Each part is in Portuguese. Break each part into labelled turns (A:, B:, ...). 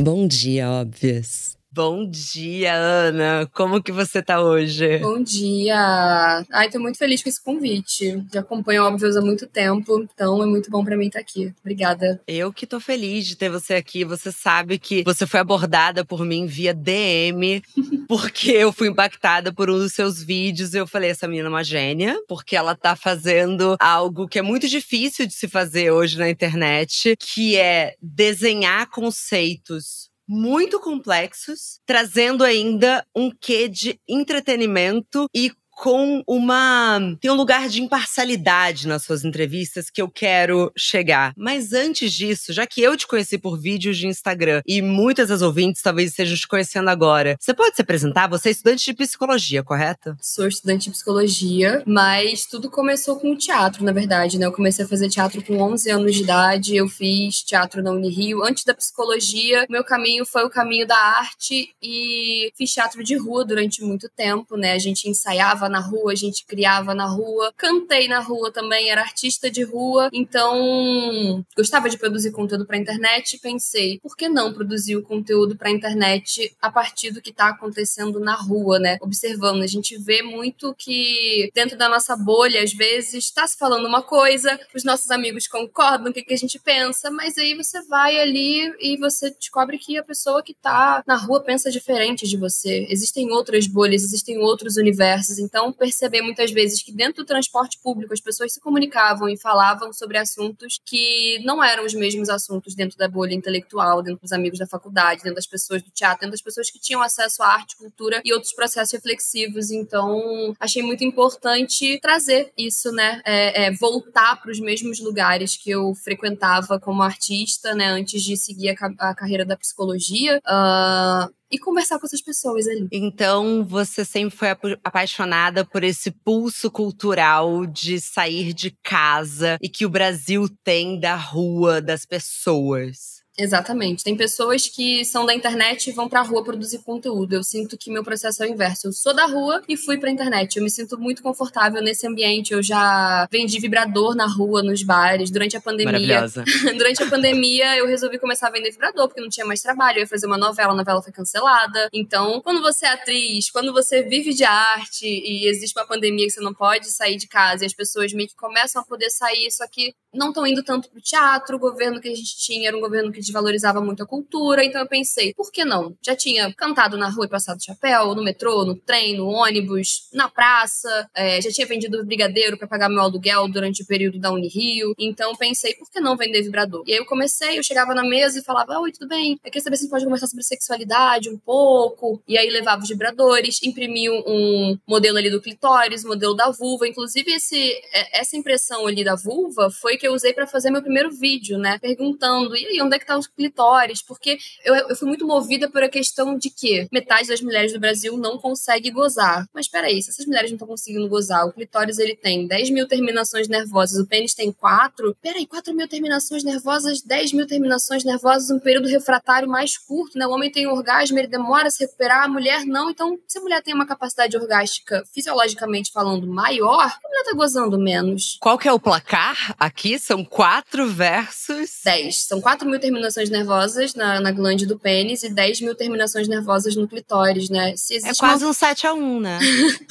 A: Bom dia, óbvias.
B: Bom dia, Ana. Como que você tá hoje?
C: Bom dia. Ai, tô muito feliz com esse convite. Já acompanho Óbvios há muito tempo, então é muito bom para mim estar tá aqui. Obrigada.
B: Eu que tô feliz de ter você aqui. Você sabe que você foi abordada por mim via DM, porque eu fui impactada por um dos seus vídeos. Eu falei, essa menina é uma gênia, porque ela tá fazendo algo que é muito difícil de se fazer hoje na internet, que é desenhar conceitos muito complexos, trazendo ainda um quê de entretenimento e com uma. tem um lugar de imparcialidade nas suas entrevistas que eu quero chegar. Mas antes disso, já que eu te conheci por vídeos de Instagram e muitas das ouvintes talvez estejam te conhecendo agora, você pode se apresentar? Você é estudante de psicologia, correto?
C: Sou estudante de psicologia, mas tudo começou com o teatro, na verdade, né? Eu comecei a fazer teatro com 11 anos de idade, eu fiz teatro na Unirio. Antes da psicologia, meu caminho foi o caminho da arte e fiz teatro de rua durante muito tempo, né? A gente ensaiava na rua, a gente criava na rua, cantei na rua também, era artista de rua, então gostava de produzir conteúdo para internet e pensei, por que não produzir o conteúdo para internet a partir do que está acontecendo na rua, né? Observando, a gente vê muito que dentro da nossa bolha, às vezes, está se falando uma coisa, os nossos amigos concordam, o que, que a gente pensa, mas aí você vai ali e você descobre que a pessoa que está na rua pensa diferente de você. Existem outras bolhas, existem outros universos, então então perceber muitas vezes que dentro do transporte público as pessoas se comunicavam e falavam sobre assuntos que não eram os mesmos assuntos dentro da bolha intelectual, dentro dos amigos da faculdade, dentro das pessoas do teatro, dentro das pessoas que tinham acesso à arte, cultura e outros processos reflexivos. Então, achei muito importante trazer isso, né? É, é, voltar para os mesmos lugares que eu frequentava como artista, né? Antes de seguir a, a carreira da psicologia. Uh, e conversar com essas pessoas ali.
B: Então, você sempre foi apaixonada por esse pulso cultural de sair de casa e que o Brasil tem da rua, das pessoas.
C: Exatamente. Tem pessoas que são da internet e vão pra rua produzir conteúdo. Eu sinto que meu processo é o inverso. Eu sou da rua e fui pra internet. Eu me sinto muito confortável nesse ambiente. Eu já vendi vibrador na rua, nos bares, durante a pandemia.
B: Maravilhosa.
C: durante a pandemia, eu resolvi começar a vender vibrador, porque não tinha mais trabalho. Eu ia fazer uma novela, a novela foi cancelada. Então, quando você é atriz, quando você vive de arte e existe uma pandemia que você não pode sair de casa e as pessoas meio que começam a poder sair, só que não estão indo tanto pro teatro, o governo que a gente tinha era um governo que desvalorizava muito a cultura, então eu pensei, por que não? Já tinha cantado na rua e passado chapéu, no metrô, no trem, no ônibus, na praça, é, já tinha vendido brigadeiro para pagar meu aluguel durante o período da Unirio, então pensei, por que não vender vibrador? E aí eu comecei, eu chegava na mesa e falava, oi, tudo bem? Eu queria saber se a gente pode conversar sobre sexualidade um pouco, e aí levava os vibradores, imprimi um modelo ali do clitóris, modelo da vulva, inclusive esse, é, essa impressão ali da vulva foi que eu usei para fazer meu primeiro vídeo, né? Perguntando, e aí, onde é que tá os clitóris? Porque eu, eu fui muito movida por a questão de que metade das mulheres do Brasil não consegue gozar. Mas peraí, se essas mulheres não estão conseguindo gozar, o clitóris ele tem 10 mil terminações nervosas, o pênis tem 4, peraí, 4 mil terminações nervosas, 10 mil terminações nervosas, um período refratário mais curto, né? O homem tem orgasmo, ele demora a se recuperar, a mulher não. Então, se a mulher tem uma capacidade orgástica, fisiologicamente falando, maior, a mulher tá gozando menos.
B: Qual que é o placar aqui? Aqui são quatro versus.
C: Dez. São quatro mil terminações nervosas na, na glande do pênis e dez mil terminações nervosas no clitóris, né?
B: é quase uma... um 7 a 1, né?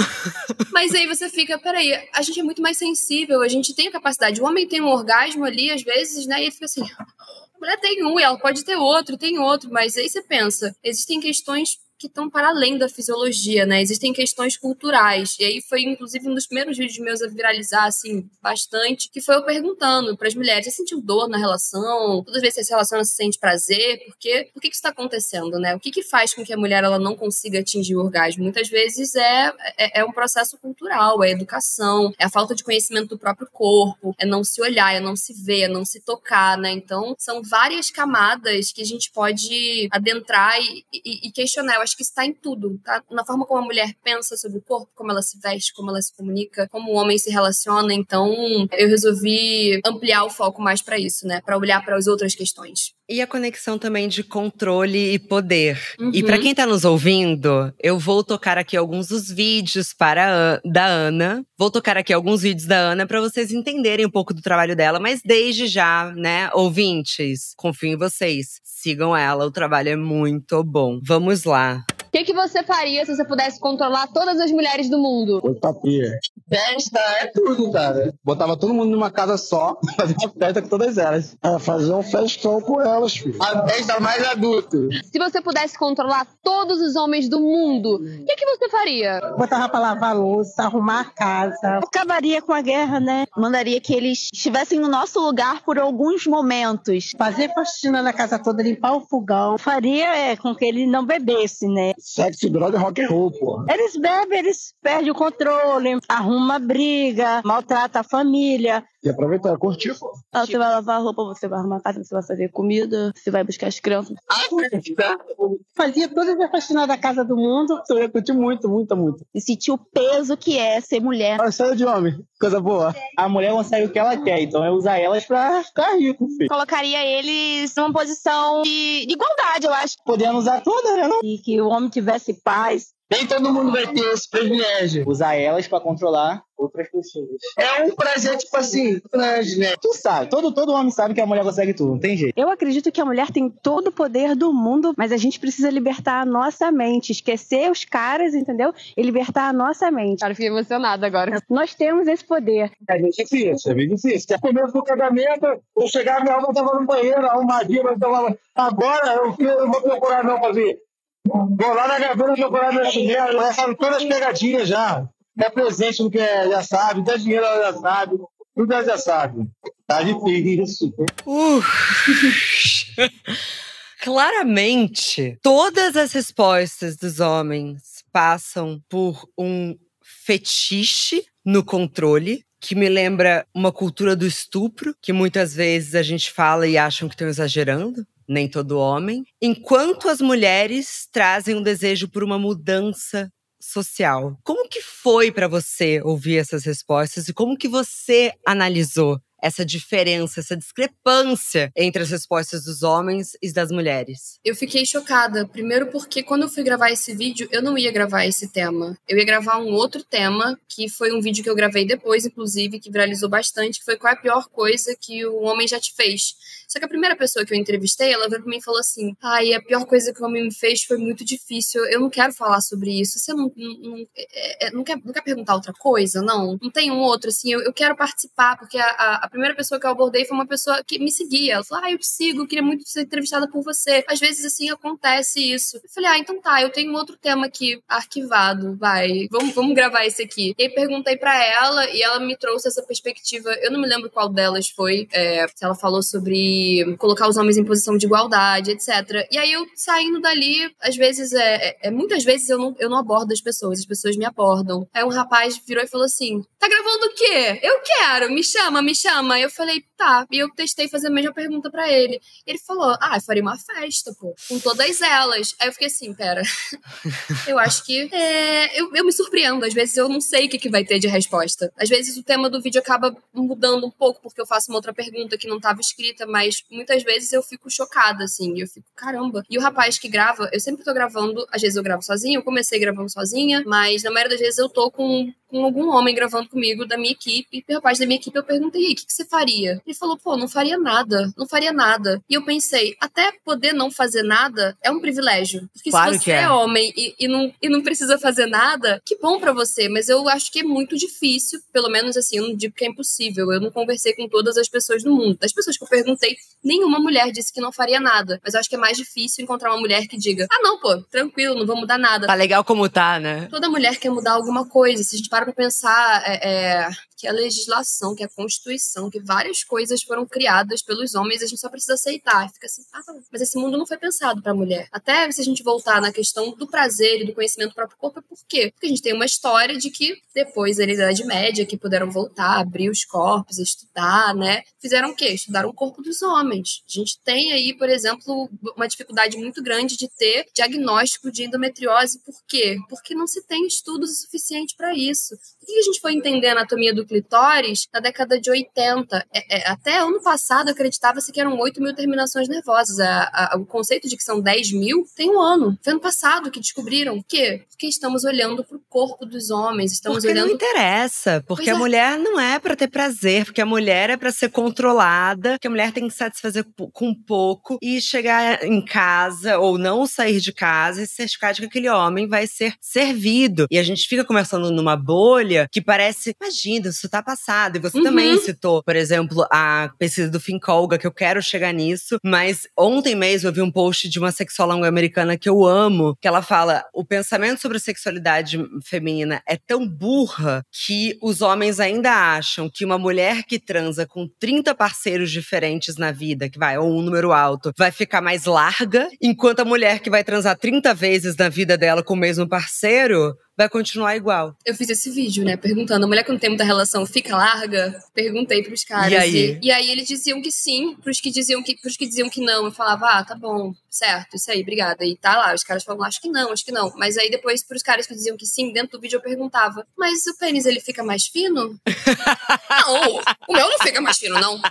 C: Mas aí você fica, peraí, a gente é muito mais sensível, a gente tem a capacidade. O homem tem um orgasmo ali, às vezes, né? E ele fica assim. A mulher tem um, e ela pode ter outro, tem outro, mas aí você pensa, existem questões que estão para além da fisiologia, né? Existem questões culturais. E aí foi, inclusive, um dos primeiros vídeos meus a viralizar, assim, bastante, que foi eu perguntando para as mulheres: você sentiu dor na relação? Todas as vezes que relaciona, se sente prazer? Por quê? Por que, que isso está acontecendo, né? O que, que faz com que a mulher ela não consiga atingir o orgasmo? Muitas vezes é, é, é um processo cultural, é educação, é a falta de conhecimento do próprio corpo, é não se olhar, é não se ver, é não se tocar, né? Então, são várias camadas que a gente pode adentrar e, e, e questionar. Eu acho que está em tudo, tá? Na forma como a mulher pensa sobre o corpo, como ela se veste, como ela se comunica, como o homem se relaciona. Então, eu resolvi ampliar o foco mais para isso, né? Para olhar para as outras questões.
B: E a conexão também de controle e poder.
C: Uhum.
B: E para quem tá nos ouvindo, eu vou tocar aqui alguns dos vídeos para da Ana. Vou tocar aqui alguns vídeos da Ana para vocês entenderem um pouco do trabalho dela, mas desde já, né, ouvintes, confio em vocês. Sigam ela, o trabalho é muito bom. Vamos lá.
D: O que, que você faria se você pudesse controlar todas as mulheres do mundo?
E: Putaria. Festa é tudo, cara. Botava todo mundo numa casa só, fazia uma festa com todas elas.
F: É, fazer um festão com elas, filho.
E: A festa mais adulto.
D: Se você pudesse controlar todos os homens do mundo, o que, que você faria?
G: Botava pra lavar a louça, arrumar a casa. Acabaria com a guerra, né?
H: Mandaria que eles estivessem no nosso lugar por alguns momentos.
G: Fazer faxina na casa toda, limpar o fogão. Faria é, com que ele não bebesse, né?
F: Sexo, droga e rock and roll, pô.
G: Eles bebem, eles perdem o controle, arruma briga, maltrata a família.
F: E aproveitar, curtir, pô.
H: Ah, Você vai lavar a roupa, você vai arrumar a casa, você vai fazer comida, você vai buscar as crianças.
G: Fazia todas as faxinas da casa do mundo.
E: Eu ia curtir muito, muito, muito.
H: E sentir o peso que é ser mulher.
E: Olha, sério de homem. Coisa boa. A mulher consegue o que ela quer, então é usar elas pra ficar rico, filho.
D: Colocaria eles numa posição de, de igualdade, eu acho.
E: Podendo usar todas, né? Não?
G: E que o homem tivesse paz.
E: Nem todo mundo vai ter esse privilégio. Usar elas pra controlar outras pessoas. É um prazer, tipo assim, grande, né? Tu sabe, todo, todo homem sabe que a mulher consegue tudo, não tem jeito.
G: Eu acredito que a mulher tem todo o poder do mundo, mas a gente precisa libertar a nossa mente, esquecer os caras, entendeu? E libertar a nossa mente.
D: Cara, fiquei emocionada agora.
G: Nós temos esse poder.
E: É bem difícil, é bem difícil. No começo do casamento, eu chegava, minha alma tava no banheiro, arrumadinha, mas eu falava, agora eu, eu vou procurar não fazer. Vou lá na gaveta procurar minha mulher, já sabe todas as pegadinhas já. É presente no que é, já sabe, dá dinheiro ela já sabe, tudo ela já sabe. Tá difícil.
B: Uh. Claramente, todas as respostas dos homens passam por um fetiche no controle, que me lembra uma cultura do estupro, que muitas vezes a gente fala e acham que estão exagerando. Nem todo homem. Enquanto as mulheres trazem um desejo por uma mudança social. Como que foi para você ouvir essas respostas e como que você analisou essa diferença, essa discrepância entre as respostas dos homens e das mulheres?
C: Eu fiquei chocada. Primeiro porque quando eu fui gravar esse vídeo, eu não ia gravar esse tema. Eu ia gravar um outro tema, que foi um vídeo que eu gravei depois, inclusive, que viralizou bastante, que foi qual é a pior coisa que o homem já te fez. Só que a primeira pessoa que eu entrevistei, ela veio pra mim e falou assim: Ai, a pior coisa que o homem me fez foi muito difícil. Eu não quero falar sobre isso. Você não, não, não, é, é, não quer, não quer perguntar outra coisa? Não? Não tem um outro, assim. Eu, eu quero participar, porque a, a, a primeira pessoa que eu abordei foi uma pessoa que me seguia. Ela falou: Ah, eu te sigo, queria muito ser entrevistada por você. Às vezes, assim, acontece isso. Eu falei: Ah, então tá, eu tenho um outro tema aqui arquivado, vai. Vamos, vamos gravar esse aqui. E aí perguntei para ela e ela me trouxe essa perspectiva. Eu não me lembro qual delas foi. É, se ela falou sobre colocar os homens em posição de igualdade, etc. E aí eu saindo dali, às vezes, é, é, é, muitas vezes eu não, eu não abordo as pessoas, as pessoas me abordam. Aí um rapaz virou e falou assim: tá gravando o quê? Eu quero, me chama, me chama. Eu falei, tá. E eu testei fazer a mesma pergunta para ele. Ele falou: ah, eu faria uma festa, pô, com todas elas. Aí eu fiquei assim, pera. eu acho que é, eu, eu me surpreendo. Às vezes eu não sei o que, que vai ter de resposta. Às vezes o tema do vídeo acaba mudando um pouco, porque eu faço uma outra pergunta que não estava escrita, mas muitas vezes eu fico chocada, assim. Eu fico, caramba. E o rapaz que grava, eu sempre tô gravando, às vezes eu gravo sozinha, eu comecei gravando sozinha, mas na maioria das vezes eu tô com com algum homem gravando comigo da minha equipe. E o rapaz da minha equipe eu perguntei, o que, que você faria? Ele falou, pô, não faria nada, não faria nada. E eu pensei, até poder não fazer nada é um privilégio. Porque
B: claro
C: se você
B: é.
C: é. homem e, e, não, e não precisa fazer nada, que bom para você. Mas eu acho que é muito difícil, pelo menos assim, eu não digo que é impossível. Eu não conversei com todas as pessoas do mundo. Das pessoas que eu perguntei, nenhuma mulher disse que não faria nada. Mas eu acho que é mais difícil encontrar uma mulher que diga, ah, não, pô, tranquilo, não vou mudar nada.
B: Tá legal como tá, né?
C: Toda mulher quer mudar alguma coisa. Se a gente para pra pensar é, é, que a legislação, que a Constituição, que várias coisas foram criadas pelos homens, a gente só precisa aceitar. Fica assim, ah, não. mas esse mundo não foi pensado pra mulher. Até se a gente voltar na questão do prazer e do conhecimento do próprio corpo, é por quê? Porque a gente tem uma história de que depois da Idade Média, que puderam voltar, abrir os corpos, estudar, né? Fizeram o quê? Estudaram o corpo dos homens. A gente tem aí, por exemplo, uma dificuldade muito grande de ter diagnóstico de endometriose. Por quê? Porque não se tem estudos o suficiente para isso. Por que a gente foi entender a anatomia do, clitóris na década de 80. É, é, até ano passado acreditava-se que eram 8 mil terminações nervosas. A, a, o conceito de que são 10 mil tem um ano. Foi ano passado que descobriram. que Porque estamos olhando pro corpo dos homens, estamos
B: porque
C: olhando.
B: não interessa, porque
C: Pois
B: a
C: é.
B: mulher não é pra ter prazer, porque a mulher é pra ser controlada, que a mulher tem que satisfazer com pouco e chegar em casa ou não sair de casa e certificar de que aquele homem vai ser servido. E a gente fica conversando numa bolha que parece, imagina, isso tá passado. E você
C: Uhum.
B: também citou, por exemplo, a pesquisa do Fincolga, que eu quero chegar nisso, mas ontem mesmo eu vi um post de uma sexóloga americana que eu amo, que ela fala: o pensamento sobre a sexualidade feminina é tão burra que os homens ainda acham que uma mulher que transa com 30 parceiros diferentes na vida, que vai, ou um número alto, vai ficar mais larga, enquanto a mulher que vai transar 30 vezes na vida dela com o mesmo parceiro vai continuar igual.
C: Eu fiz esse vídeo, né? Perguntando, a mulher que não tem muita relação fica larga? Perguntei pros caras.
B: E aí?
C: E, aí eles diziam que sim, pros que diziam que, pros que diziam que não. Eu falava, ah, tá bom, certo, isso aí, obrigada. E tá lá, os caras falavam, acho que não, acho que não. Mas aí depois, pros caras que diziam que sim, dentro do vídeo eu perguntava, mas o pênis ele fica mais fino? não, o meu não fica mais fino, não.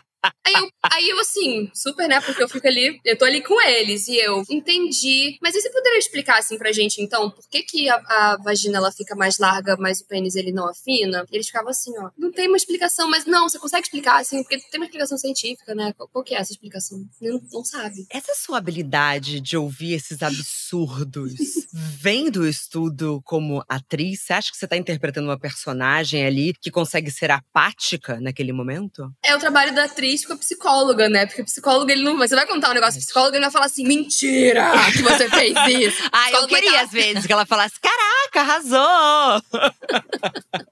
C: Aí eu, aí eu, assim, super, né? Porque eu fico ali, eu tô ali com eles e eu entendi. Mas aí você poderia explicar, assim, pra gente, então, por que, que a, a vagina ela fica mais larga, mas o pênis ele não afina? E eles ficavam assim, ó. Não tem uma explicação, mas não, você consegue explicar, assim, porque tem uma explicação científica, né? Qual, qual que é essa explicação? Não, não sabe.
B: Essa sua habilidade de ouvir esses absurdos vem do estudo como atriz? Você acha que você tá interpretando uma personagem ali que consegue ser apática naquele momento?
C: É o trabalho da atriz com a psicóloga, né? Porque o psicólogo, ele não. Você vai contar um negócio pro psicólogo, ele vai falar assim: mentira que você fez isso. O
B: Ah, eu queria às vezes que ela falasse: caraca, arrasou!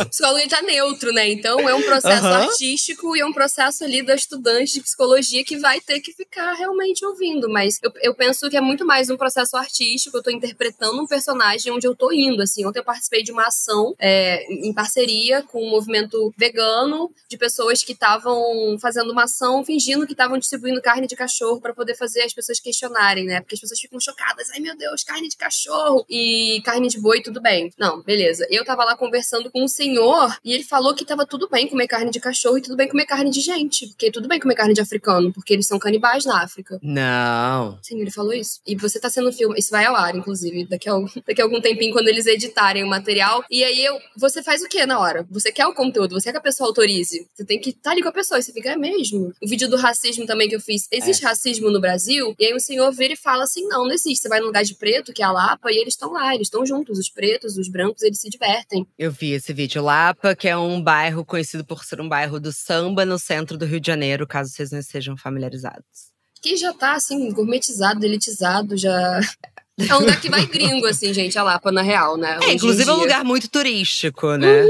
C: O psicólogo ele tá neutro, né? Então é um processo
B: Aham.
C: artístico e é um processo ali da estudante de psicologia que vai ter que ficar realmente ouvindo. Mas eu, eu penso que é muito mais um processo artístico. Eu tô interpretando um personagem onde eu tô indo. Assim, ontem eu participei de uma ação é, em parceria com um movimento vegano de pessoas que estavam fazendo uma ação fingindo que estavam distribuindo carne de cachorro para poder fazer as pessoas questionarem, né? Porque as pessoas ficam chocadas. Ai, meu Deus, carne de cachorro e carne de boi, tudo bem. Não, beleza. Eu tava lá conversando com um senhor e ele falou que tava tudo bem comer carne de cachorro e tudo bem comer carne de gente. Porque tudo bem comer carne de africano, porque eles são canibais na África.
B: Não.
C: Sim, ele falou isso. E você tá sendo filme. Isso vai ao ar, inclusive, daqui a, algum- daqui a algum tempinho, quando eles editarem o material. E aí eu. Você faz o que na hora? Você quer o conteúdo, você quer que a pessoa autorize. Você tem que estar ali com a pessoa. Você fica, é mesmo. O vídeo do racismo também que eu fiz. Existe racismo no Brasil? E aí o senhor vira e fala assim: não, não existe. Você vai num lugar de preto, que é a Lapa, e eles estão lá, eles estão juntos. Os pretos, os brancos, eles se divertem.
B: Eu vi esse vídeo. Lapa, que é um bairro conhecido por ser um bairro do samba no centro do Rio de Janeiro, caso vocês não estejam familiarizados.
C: Que já tá, assim, gourmetizado, elitizado, já. É um lugar que vai gringo, assim, gente, a Lapa, na real, né?
B: É, inclusive é um lugar muito turístico, né?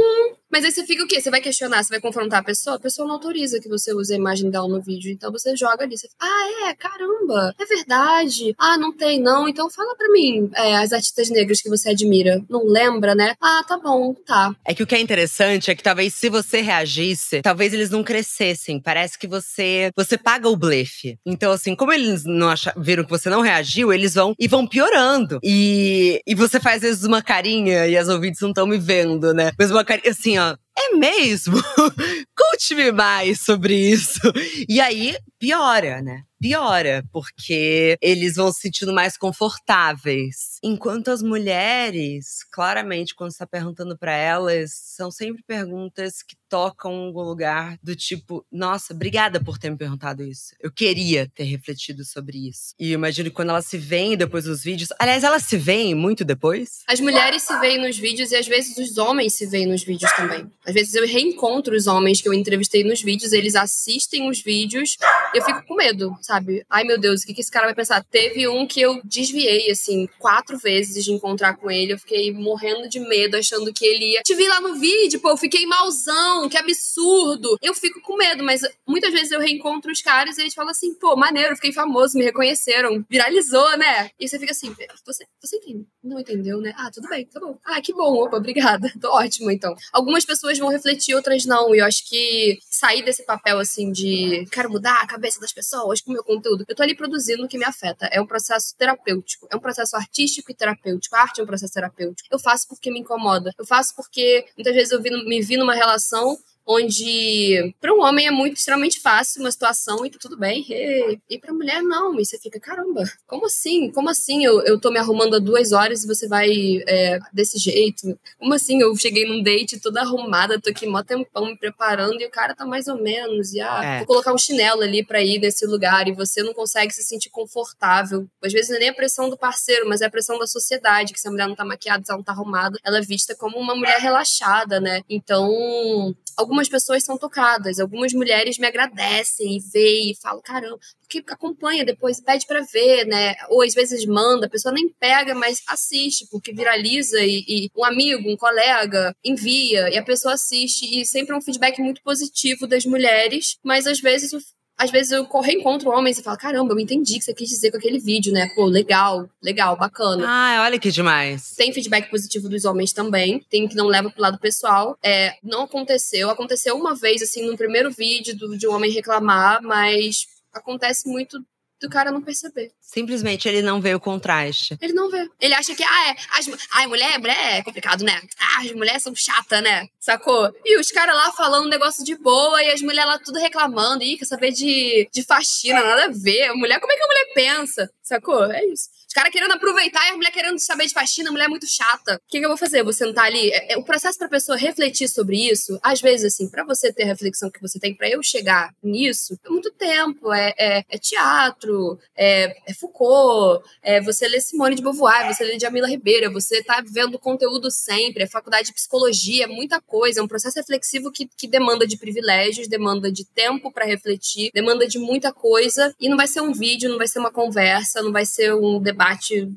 C: Mas aí você fica o quê? Você vai questionar, você vai confrontar a pessoa? A pessoa não autoriza que você use a imagem dela no vídeo. Então você joga ali. Você fala, ah, é? Caramba! É verdade. Ah, não tem, não. Então fala pra mim é, as artistas negras que você admira. Não lembra, né? Ah, tá bom, tá.
B: É que o que é interessante é que talvez se você reagisse, talvez eles não crescessem. Parece que você você paga o blefe. Então, assim, como eles não acha- viram que você não reagiu, eles vão e vão piorando. E, e você faz às vezes uma carinha e as ouvintes não estão me vendo, né? Mas uma carinha assim, ó. É mesmo? Conte-me mais sobre isso. E aí, piora, né? Piora, porque eles vão se sentindo mais confortáveis. Enquanto as mulheres, claramente, quando você tá perguntando pra elas, são sempre perguntas que tocam algum lugar do tipo: Nossa, obrigada por ter me perguntado isso. Eu queria ter refletido sobre isso. E imagino que quando elas se veem depois dos vídeos. Aliás, elas se veem muito depois?
C: As mulheres se veem nos vídeos e às vezes os homens se veem nos vídeos também. Às vezes eu reencontro os homens que eu entrevistei nos vídeos, eles assistem os vídeos e eu fico com medo, sabe? Ai meu Deus, o que, que esse cara vai pensar? Teve um que eu desviei, assim, quatro vezes de encontrar com ele. Eu fiquei morrendo de medo, achando que ele ia. Te vi lá no vídeo, pô, eu fiquei malzão, que absurdo. Eu fico com medo, mas muitas vezes eu reencontro os caras e eles falam assim, pô, maneiro, fiquei famoso, me reconheceram, viralizou, né? E você fica assim, você, você entende? Não entendeu, né? Ah, tudo bem, tá bom. Ah, que bom, opa, obrigada. Tô ótimo, então. Algumas pessoas vão refletir, outras não. E eu acho que sair desse papel, assim, de quero mudar a cabeça das pessoas com meu conteúdo. Eu tô ali produzindo o que me afeta. É um processo terapêutico. É um processo artístico e terapêutico. A arte é um processo terapêutico. Eu faço porque me incomoda. Eu faço porque muitas vezes eu vi, me vi numa relação onde para um homem é muito extremamente fácil uma situação e tá tudo bem, e, e para mulher não, e você fica, caramba, como assim? Como assim eu, eu tô me arrumando há duas horas e você vai é, desse jeito? Como assim eu cheguei num date toda arrumada, tô aqui mó tempão me preparando e o cara tá mais ou menos, e ah,
B: É.
C: vou colocar um chinelo ali para ir nesse lugar e você não consegue se sentir confortável. Às vezes não é nem a pressão do parceiro, mas é a pressão da sociedade, que se a mulher não tá maquiada, se ela não tá arrumada, ela é vista como uma mulher relaxada, né? Então, algumas pessoas são tocadas, algumas mulheres me agradecem e veem e falam, caramba, porque acompanha depois, pede pra ver, né? Ou às vezes manda, a pessoa nem pega, mas assiste, porque viraliza e, e um amigo, um colega envia e a pessoa assiste e sempre é um feedback muito positivo das mulheres, mas às vezes o às vezes eu reencontro homens e falo, caramba, eu entendi o que você quis dizer com aquele vídeo, né? Pô, legal, legal, bacana.
B: Ah, olha que demais.
C: Tem feedback positivo dos homens também. Tem que não leva pro lado pessoal. É, não aconteceu. Aconteceu uma vez, assim, no primeiro vídeo do, de um homem reclamar, mas acontece muito do cara não perceber.
B: Simplesmente ele não vê o contraste.
C: Ele não vê. Ele acha que, ah, é. As, ai, mulher, mulher é complicado, né? Ah, as mulheres são chatas, né? Sacou? E os caras lá falando um negócio de boa e as mulheres lá tudo reclamando. Ih, quer saber de, de faxina, nada a ver. Mulher, como é que a mulher pensa? Sacou? É isso. Os caras querendo aproveitar e a mulher querendo saber de faxina, a mulher é muito chata. O que, que eu vou fazer? Vou sentar ali. É, é, o processo pra pessoa refletir sobre isso, às vezes, assim, pra você ter a reflexão que você tem, pra eu chegar nisso, é muito tempo. É, é, é teatro, é, é Foucault, é você lê Simone de Beauvoir, você lê Jamila Ribeiro, você tá vendo conteúdo sempre, é faculdade de psicologia, é muita coisa. É um processo reflexivo que, que demanda de privilégios, demanda de tempo pra refletir, demanda de muita coisa. E não vai ser um vídeo, não vai ser uma conversa, não vai ser um debate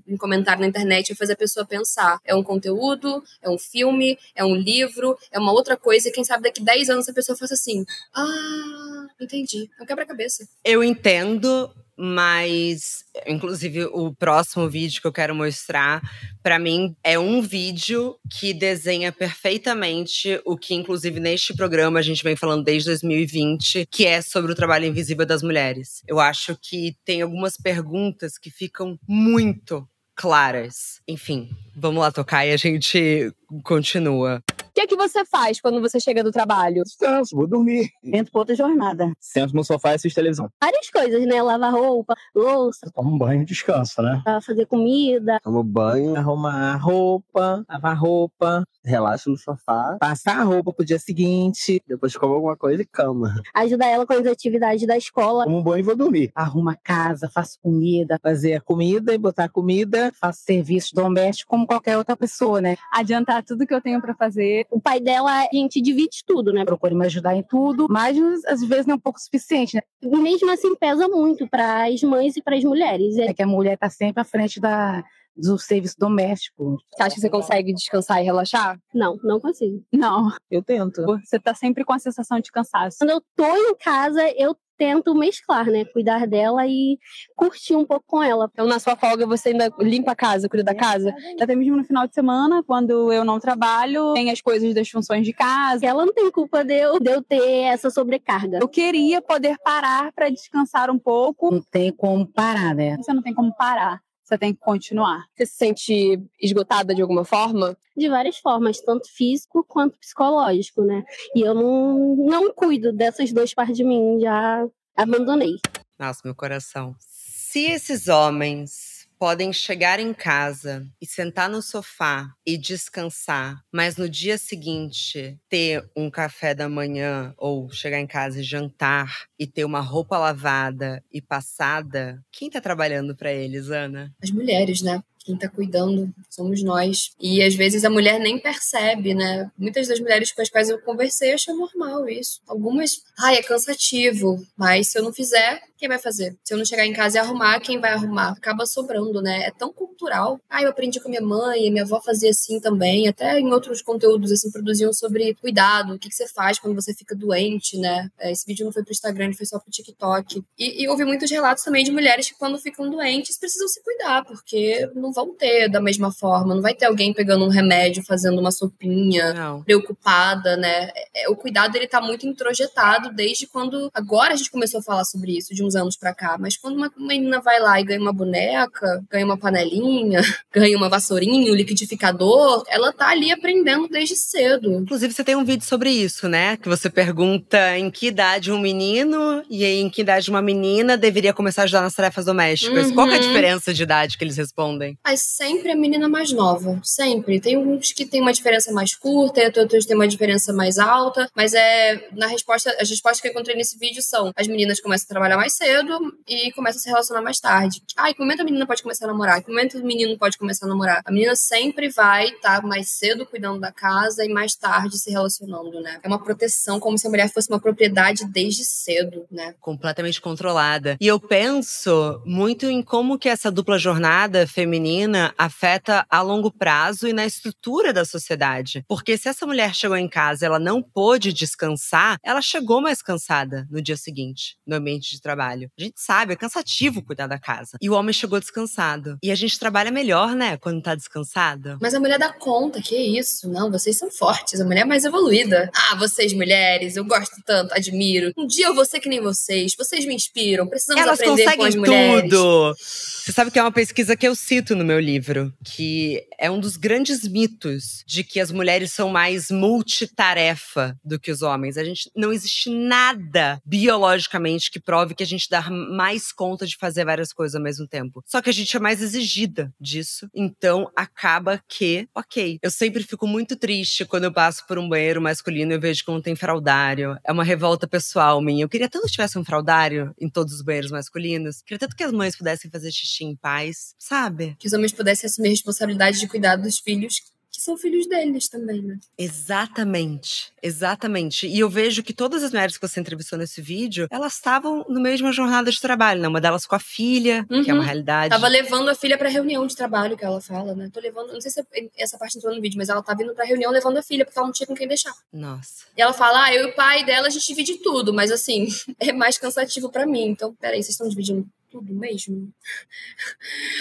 C: em comentário na internet, vai fazer a pessoa pensar. É um conteúdo, é um filme, é um livro, é uma outra coisa. E quem sabe daqui 10 anos a pessoa faça assim: Ah, entendi. É um quebra-cabeça.
B: Eu entendo, mas inclusive o próximo vídeo que eu quero mostrar pra mim é um vídeo que desenha perfeitamente o que inclusive neste programa a gente vem falando desde 2020, que é sobre o trabalho invisível das mulheres. Eu acho que tem algumas perguntas que ficam muito claras. Enfim, vamos lá tocar e a gente continua.
D: O que é que você faz quando você chega do trabalho?
F: Descanso, vou dormir.
H: Entro pra outra jornada.
I: Sento no sofá e assisto televisão.
J: Várias coisas, né? Lavar roupa, louça,
F: Toma um banho e descansa, né?
J: pra fazer comida.
I: Tomo banho, arrumar roupa, lavar roupa, relaxo no sofá, passar a roupa pro dia seguinte, depois como alguma coisa e cama.
J: Ajudar ela com as atividades da escola.
F: Tomo um banho e vou dormir.
H: Arrumo a casa, faço comida,
I: Fazer a comida e botar a comida.
H: faço serviço doméstico como qualquer outra pessoa, né?
K: adiantar tudo que eu tenho pra fazer.
J: O pai dela, a gente divide tudo, né?
H: Procuro me ajudar em tudo, mas às vezes não é um pouco suficiente, né?
J: E mesmo assim pesa muito para as mães e para as mulheres. É
H: É que a mulher tá sempre à frente da, do serviço doméstico.
D: Você acha que você consegue descansar e relaxar?
J: Não, não consigo.
K: Não,
I: Eu tento.
K: você tá sempre com a sensação de cansaço.
J: Quando eu tô em casa, eu tento mesclar, né? Cuidar dela e curtir um pouco com ela.
D: Então, na sua folga, você ainda limpa a casa, cuida da casa?
K: Até mesmo no final de semana, quando eu não trabalho, tem as coisas das funções de casa.
J: Ela não tem culpa de eu, de eu ter essa sobrecarga.
K: Eu queria poder parar pra descansar um pouco.
H: Não tem como parar, né?
K: Você não tem como parar. Você tem que continuar.
D: Você se sente esgotada de alguma forma?
J: De várias formas, tanto físico quanto psicológico, né? E eu não, não cuido dessas duas partes de mim, já abandonei.
B: Nossa, meu coração. Se esses homens podem chegar em casa e sentar no sofá e descansar, mas no dia seguinte ter um café da manhã ou chegar em casa e jantar e ter uma roupa lavada e passada, quem tá trabalhando pra eles, Ana?
C: as mulheres, né? Quem tá cuidando somos nós. E às vezes a mulher nem percebe, né? Muitas das mulheres com as quais eu conversei acham normal isso. Algumas, ai, é cansativo, mas se eu não fizer, quem vai fazer? Se eu não chegar em casa e arrumar, quem vai arrumar? Acaba sobrando, né? É tão cultural. Ah, eu aprendi com minha mãe, minha avó fazia assim também. Até em outros conteúdos, assim, produziam sobre cuidado, o que, que você faz quando você fica doente, né? É, Esse vídeo não foi pro Instagram, foi só pro TikTok. E, e houve muitos relatos também de mulheres que, quando ficam doentes, precisam se cuidar, porque não vão ter da mesma forma. Não vai ter alguém pegando um remédio, fazendo uma sopinha,
B: Não.
C: preocupada, né? É, é, o cuidado ele tá muito introjetado desde quando. Agora a gente começou a falar sobre isso, de uns anos pra cá. Mas quando uma menina vai lá e ganha uma boneca, ganha uma panelinha, ganha uma vassourinha, um liquidificador, ela tá ali aprendendo desde cedo.
B: Inclusive, você tem um vídeo sobre isso, né? Que você pergunta em que idade um menino e em que idade uma menina deveria começar a ajudar nas tarefas domésticas.
C: Uhum.
B: Qual é a diferença de idade que eles respondem?
C: Mas sempre a menina mais nova, sempre. Tem uns que tem uma diferença mais curta, outros tem uma diferença mais alta, mas é na resposta, as respostas que eu encontrei nesse vídeo são: as meninas começam a trabalhar mais cedo e começam a se relacionar mais tarde. Ah, e que momento a menina pode começar a namorar? Que momento o menino pode começar a namorar? A menina sempre vai estar mais cedo cuidando da casa e mais tarde se relacionando, né? É uma proteção como se a mulher fosse uma propriedade desde cedo, né?
B: Completamente controlada. E eu penso muito em como que essa dupla jornada feminina afeta a longo prazo e na estrutura da sociedade. Porque se essa mulher chegou em casa e ela não pôde descansar, ela chegou mais cansada no dia seguinte, no ambiente de trabalho. A gente sabe, é cansativo cuidar da casa. E o homem chegou descansado. E a gente trabalha melhor, né, quando tá descansado.
C: Mas a mulher dá conta, que isso? Não, vocês são fortes, a mulher é mais evoluída. Ah, vocês mulheres, eu gosto tanto, admiro. Um dia eu vou ser que nem vocês, vocês me inspiram, precisamos
B: Elas
C: aprender com as
B: conseguem
C: mulheres.
B: tudo. Você sabe que é uma pesquisa que eu cito no meu livro, que é um dos grandes mitos de que as mulheres são mais multitarefa do que os homens. A gente não existe nada biologicamente que prove que a gente dá mais conta de fazer várias coisas ao mesmo tempo. Só que a gente é mais exigida disso. Então acaba que, ok. Eu sempre fico muito triste quando eu passo por um banheiro masculino e eu vejo que não tem fraldário. É uma revolta pessoal minha. Eu queria tanto que tivesse um fraldário em todos os banheiros masculinos. Queria tanto que as mães pudessem fazer xixi em paz, sabe?
C: Que os homens pudessem assumir a responsabilidade de cuidar dos filhos que são filhos deles também, né?
B: Exatamente, exatamente. E eu vejo que todas as mulheres que você entrevistou nesse vídeo, elas estavam no uma jornada de trabalho, né? Uma delas com a filha, que é uma
C: Uhum.
B: realidade.
C: Tava levando a filha pra reunião de trabalho, que ela fala, né? Tô levando, não sei se essa parte entrou no vídeo, mas ela tá vindo pra reunião levando a filha, porque ela não tinha com quem deixar.
B: Nossa.
C: E ela fala, ah, eu e o pai dela, a gente divide tudo, mas assim, é mais cansativo pra mim. Então, peraí, vocês estão dividindo tudo mesmo?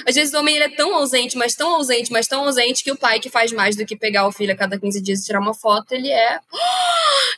C: Às vezes o homem ele é tão ausente, mas tão ausente, mas tão ausente que o pai que faz mais do que pegar o filho a cada 15 dias e tirar uma foto, ele é. "Ah,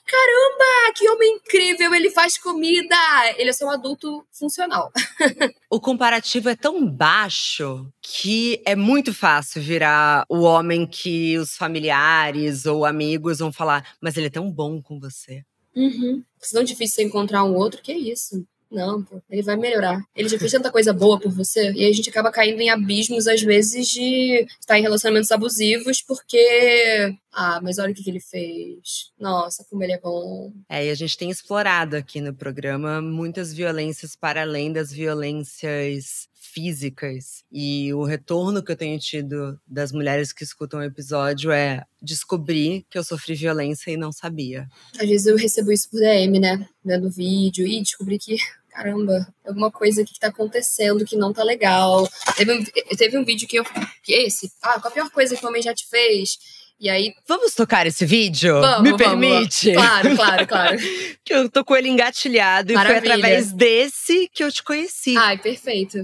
C: Caramba, que homem incrível! Ele faz comida! Ele é só um adulto funcional.
B: O comparativo é tão baixo que é muito fácil virar o homem que os familiares ou amigos vão falar, mas ele é tão bom com você.
C: Uhum. É tão difícil você encontrar um outro, que é isso. Não, pô, ele vai melhorar. Ele já fez tanta coisa boa por você, e a gente acaba caindo em abismos, às vezes, de estar em relacionamentos abusivos, porque. Ah, mas olha o que, que ele fez. Nossa, como ele é bom.
B: É, e a gente tem explorado aqui no programa muitas violências para além das violências físicas. E o retorno que eu tenho tido das mulheres que escutam o episódio é descobrir que eu sofri violência e não sabia.
C: Às vezes eu recebo isso por DM, né? Vendo o vídeo e descobri que. Caramba, alguma coisa aqui que tá acontecendo que não tá legal. Teve um, teve um vídeo que eu. Que esse? Ah, qual a pior coisa que o homem já te fez? E aí.
B: Vamos tocar esse vídeo?
C: Vamos,
B: Me
C: vamos,
B: permite?
C: Claro, claro, claro.
B: que eu tô com ele engatilhado e
C: Maravilha.
B: foi através desse que eu te conheci.
C: Ai, perfeito.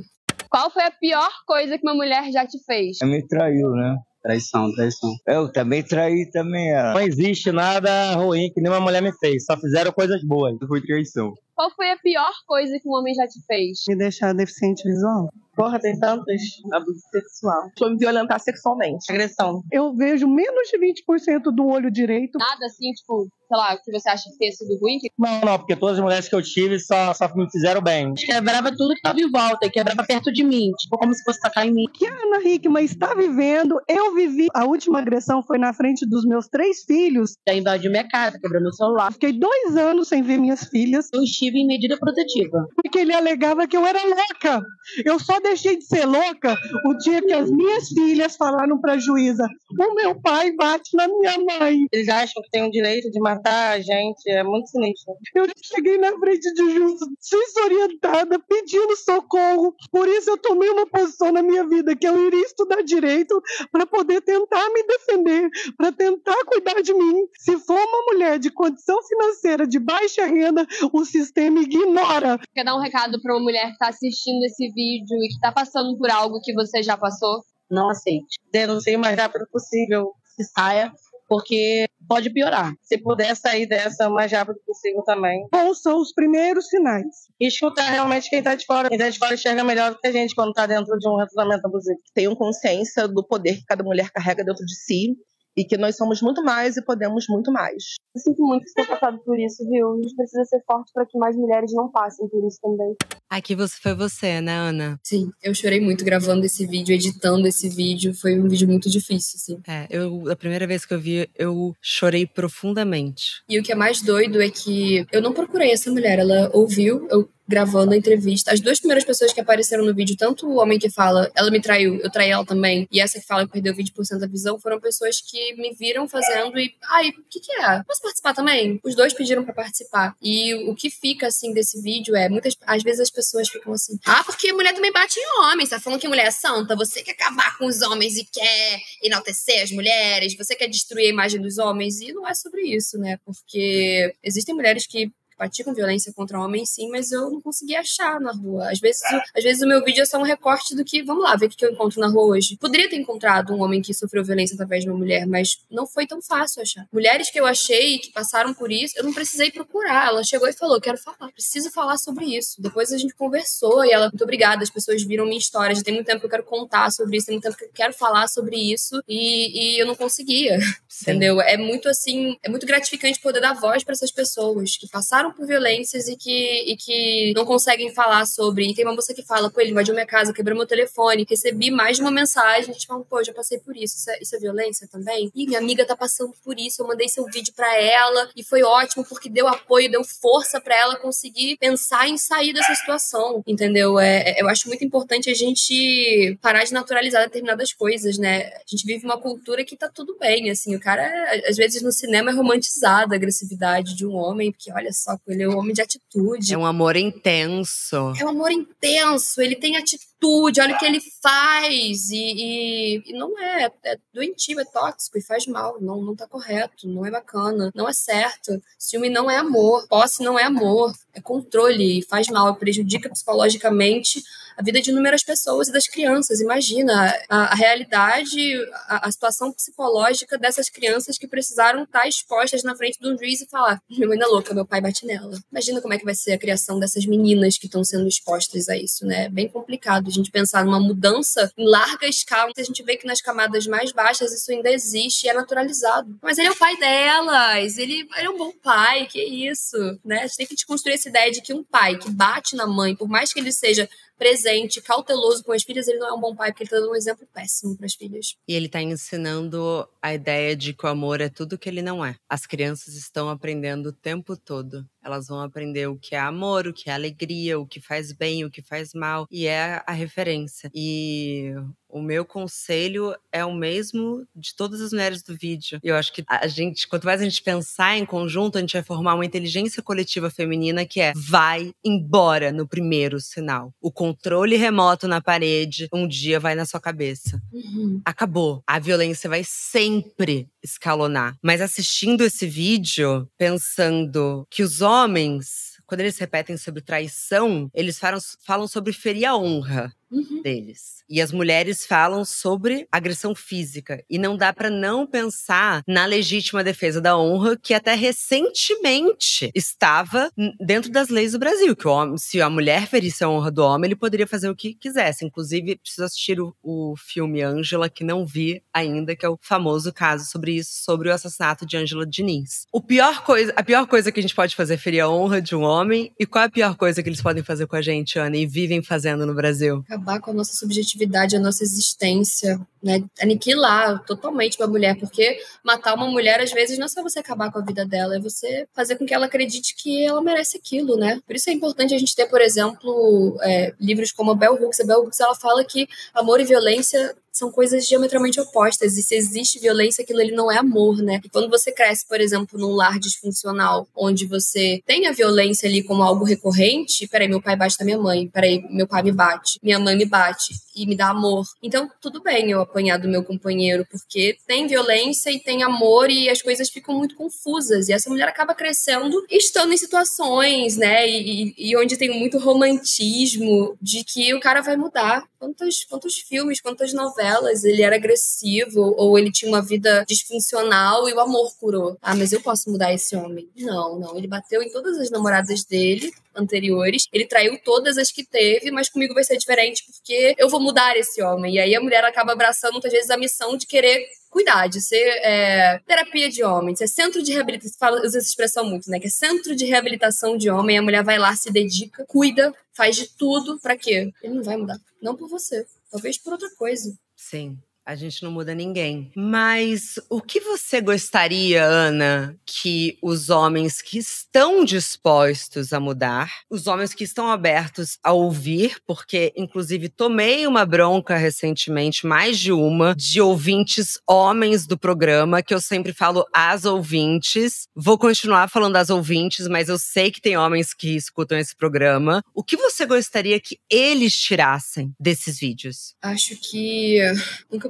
D: Qual foi a pior coisa que uma mulher já te fez?
L: Ela me traiu, né? Traição, traição. Eu também traí também ela.
M: Não existe nada ruim que nenhuma mulher me fez. Só fizeram coisas boas.
L: Foi traição.
D: Qual foi a pior coisa que um homem já te fez?
N: Me deixar deficiente visual.
O: Porra, tem tantos abuso sexual. Foi me violentar sexualmente. Agressão.
N: Eu vejo menos de 20% do olho direito.
D: Nada assim, tipo, sei lá, que você acha que tenha sido ruim? Que...
M: Não, não, porque todas as mulheres que eu tive só, só me fizeram bem.
O: Quebrava tudo que tava em volta, e quebrava perto de mim. Tipo, como se fosse tacar em mim.
N: Que a Ana Hickman está vivendo, eu vivi. A última agressão foi na frente dos meus três filhos.
O: Já invadiu minha casa, quebrou meu celular.
N: Fiquei dois anos sem ver minhas filhas.
O: Eu estive em medida protetiva.
N: Porque ele alegava que eu era louca. Eu só deixei de ser louca o dia que as minhas filhas falaram pra juíza: o meu pai bate na minha mãe.
O: Eles acham que tem o direito de matar a gente. É muito sinistro.
N: Eu cheguei na frente de juiz desorientada, pedindo socorro. Por isso eu tomei uma posição na minha vida que eu iria estudar direito para poder tentar me defender, para tentar cuidar de mim. Se for uma mulher de condição financeira de baixa renda, o sistema ignora.
D: Quer dar um recado para uma mulher que tá assistindo esse vídeo e que tá passando por algo que você já passou?
O: Não aceite. Denuncie o mais rápido possível, se saia, porque pode piorar. Se puder sair dessa o mais rápido possível também.
N: Bons são os primeiros sinais.
O: E escutar realmente quem tá de fora. Quem tá de fora enxerga melhor do que a gente quando tá dentro de um relacionamento abusivo.
P: Tenham consciência do poder que cada mulher carrega dentro de si e que nós somos muito mais e podemos muito mais.
D: Eu sinto muito que você tenha passado por isso, viu? A gente precisa ser forte para que mais mulheres não passem por isso também.
B: Aqui você foi você, né, Ana?
C: Sim, eu chorei muito gravando esse vídeo, editando esse vídeo. Foi um vídeo muito difícil, assim.
B: É, eu, a primeira vez que eu vi, eu chorei profundamente.
C: E o que é mais doido é que eu não procurei essa mulher. Ela ouviu, eu gravando a entrevista. As duas primeiras pessoas que apareceram no vídeo, tanto o homem que fala, ela me traiu, eu traí ela também, e essa que fala que perdeu 20% da visão, foram pessoas que me viram fazendo e, ai, o que que é? Posso participar também? Os dois pediram para participar. E o que fica, assim, desse vídeo é, muitas, às vezes as pessoas ficam assim, ah, porque mulher também bate em você tá falando que mulher é santa, você quer acabar com os homens e quer enaltecer as mulheres, você quer destruir a imagem dos homens, e não é sobre isso, né? Porque existem mulheres que praticam violência contra homens, sim, mas eu não consegui achar na rua. Às vezes, às vezes o meu vídeo é só um recorte do que, vamos lá, ver o que eu encontro na rua hoje. Poderia ter encontrado um homem que sofreu violência através de uma mulher, mas não foi tão fácil achar. Mulheres que eu achei que passaram por isso, eu não precisei procurar. Ela chegou e falou: quero falar, preciso falar sobre isso. Depois a gente conversou e ela, muito obrigada, as pessoas viram minha história. Já tem muito tempo que eu quero contar sobre isso, tem muito tempo que eu quero falar sobre isso e, e eu não conseguia. Sim. Entendeu? É muito assim, é muito gratificante poder dar voz para essas pessoas que passaram por violências e que, e que não conseguem falar sobre. E tem uma moça que fala, pô, ele invadiu minha casa, quebrou meu telefone, recebi mais de uma mensagem, fala, pô, já passei por isso. Isso é, isso é violência também? E minha amiga tá passando por isso, eu mandei seu vídeo para ela e foi ótimo porque deu apoio, deu força para ela conseguir pensar em sair dessa situação, entendeu? É, é, eu acho muito importante a gente parar de naturalizar determinadas coisas, né? A gente vive uma cultura que tá tudo bem, assim, o cara, às vezes no cinema é romantizado a agressividade de um homem, porque olha só, ele é um homem de atitude.
B: É um amor intenso.
C: É um amor intenso, ele tem atitude, olha o que ele faz. E, e, e não é, é doentio, é tóxico e faz mal. Não, não tá correto, não é bacana, não é certo. Ciúme não é amor, posse não é amor, é controle, faz mal, prejudica psicologicamente a vida de inúmeras pessoas e das crianças. Imagina a, a realidade, a, a, situação psicológica dessas crianças que precisaram estar expostas na frente de um juiz e falar: minha mãe é louca, meu pai bate nela. Imagina como é que vai ser a criação dessas meninas que estão sendo expostas a isso, né? É bem complicado a gente pensar numa mudança em larga escala. A gente vê que nas camadas mais baixas isso ainda existe e é naturalizado. Mas ele é o pai delas, ele, ele é um bom pai, que isso, né? A gente tem que desconstruir essa ideia de que um pai que bate na mãe, por mais que ele seja presente, cauteloso com as filhas, ele não é um bom pai, porque ele tá dando um exemplo péssimo para as filhas.
B: E ele tá ensinando a ideia de que o amor é tudo que ele não é. As crianças estão aprendendo o tempo todo. Elas vão aprender o que é amor, o que é alegria, o que faz bem, o que faz mal, e é a referência. E o meu conselho é o mesmo de todas as mulheres do vídeo. Eu acho que a gente, quanto mais a gente pensar em conjunto, a gente vai formar uma inteligência coletiva feminina que é vai embora no primeiro sinal. O controle remoto na parede um dia vai na sua cabeça.
C: Uhum.
B: Acabou. A violência vai sempre escalonar. Mas assistindo esse vídeo, pensando que os homens quando eles repetem sobre traição, eles falam, falam sobre ferir a honra
C: uhum.
B: deles. E as mulheres falam sobre agressão física. E não dá para não pensar na legítima defesa da honra, que até recentemente estava dentro das leis do Brasil. Que homem, se a mulher ferisse a honra do homem, ele poderia fazer o que quisesse. Inclusive, preciso assistir o, o filme Ângela, que não vi ainda, que é o famoso caso sobre isso, sobre o assassinato de Ângela Diniz. O pior coisa, a pior coisa que a gente pode fazer é ferir a honra de um homem. E qual é a pior coisa que eles podem fazer com a gente, Ana, e vivem fazendo no Brasil?
C: Acabar com a nossa subjetividade a nossa existência, né? Aniquilar totalmente uma mulher, porque matar uma mulher, às vezes, não é só você acabar com a vida dela, é você fazer com que ela acredite que ela merece aquilo, né? Por isso é importante a gente ter, por exemplo, é, livros como a Bell Hooks. A Bell Hooks, ela fala que amor e violência são coisas diametralmente opostas. E se existe violência, aquilo ali não é amor, né? E quando você cresce, por exemplo, num lar disfuncional, onde você tem a violência ali como algo recorrente, peraí, meu pai bate na minha mãe, peraí, meu pai me bate, minha mãe me bate e me dá amor. Então, tudo bem eu apanhar do meu companheiro, porque tem violência e tem amor e as coisas ficam muito confusas. E essa mulher acaba crescendo estando em situações, né? E, e onde tem muito romantismo de que o cara vai mudar, Quantos, quantos filmes, quantas novelas ele era agressivo ou ele tinha uma vida disfuncional e o amor curou. Ah, mas eu posso mudar esse homem. Não, não. Ele bateu em todas as namoradas dele anteriores. Ele traiu todas as que teve, mas comigo vai ser diferente porque eu vou mudar esse homem. E aí a mulher acaba abraçando muitas vezes a missão de querer cuidar, de ser é, terapia de homem, ser centro de reabilitação. Fala, usa essa expressão muito, né? Que é centro de reabilitação de homem. A mulher vai lá, se dedica, cuida, faz de tudo. para quê? Ele não vai mudar. Não por você. Talvez por outra coisa.
B: Sim. A gente não muda ninguém. Mas o que você gostaria, Ana, que os homens que estão dispostos a mudar, os homens que estão abertos a ouvir, porque inclusive tomei uma bronca recentemente, mais de uma, de ouvintes homens do programa, que eu sempre falo as ouvintes. Vou continuar falando as ouvintes, mas eu sei que tem homens que escutam esse programa. O que você gostaria que eles tirassem desses vídeos?
C: Acho que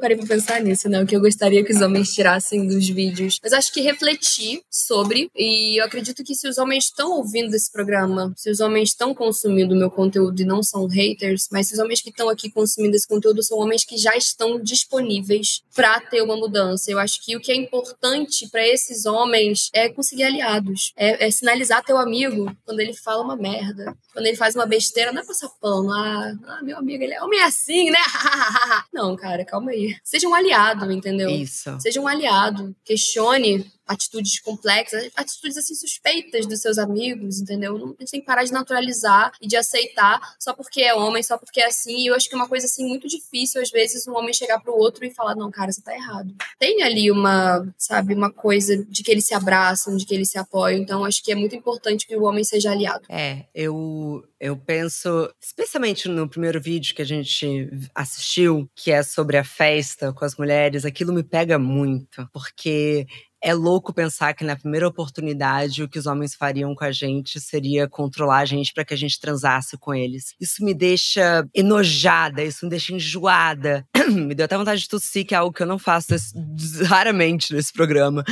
C: parei pra pensar nisso, né? O que eu gostaria que os homens tirassem dos vídeos. Mas acho que refletir sobre, e eu acredito que se os homens estão ouvindo esse programa, se os homens estão consumindo o meu conteúdo e não são haters, mas se os homens que estão aqui consumindo esse conteúdo são homens que já estão disponíveis para ter uma mudança. Eu acho que o que é importante para esses homens é conseguir aliados, é, é sinalizar teu amigo quando ele fala uma merda, quando ele faz uma besteira, não é passar pano, ah, ah meu amigo, ele é homem assim, né? não, cara, calma aí. Seja um aliado, entendeu?
B: Isso.
C: Seja um aliado. Questione atitudes complexas, atitudes assim suspeitas dos seus amigos, entendeu? Não, a gente tem que parar de naturalizar e de aceitar só porque é homem, só porque é assim. E eu acho que é uma coisa assim muito difícil às vezes um homem chegar pro outro e falar: "Não, cara, você tá errado". Tem ali uma, sabe, uma coisa de que eles se abraçam, de que eles se apoiam. Então acho que é muito importante que o homem seja aliado.
B: É, eu eu penso, especialmente no primeiro vídeo que a gente assistiu, que é sobre a festa com as mulheres, aquilo me pega muito, porque é louco pensar que na primeira oportunidade o que os homens fariam com a gente seria controlar a gente para que a gente transasse com eles. Isso me deixa enojada, isso me deixa enjoada. me deu até vontade de tossir, que é algo que eu não faço raramente nesse programa.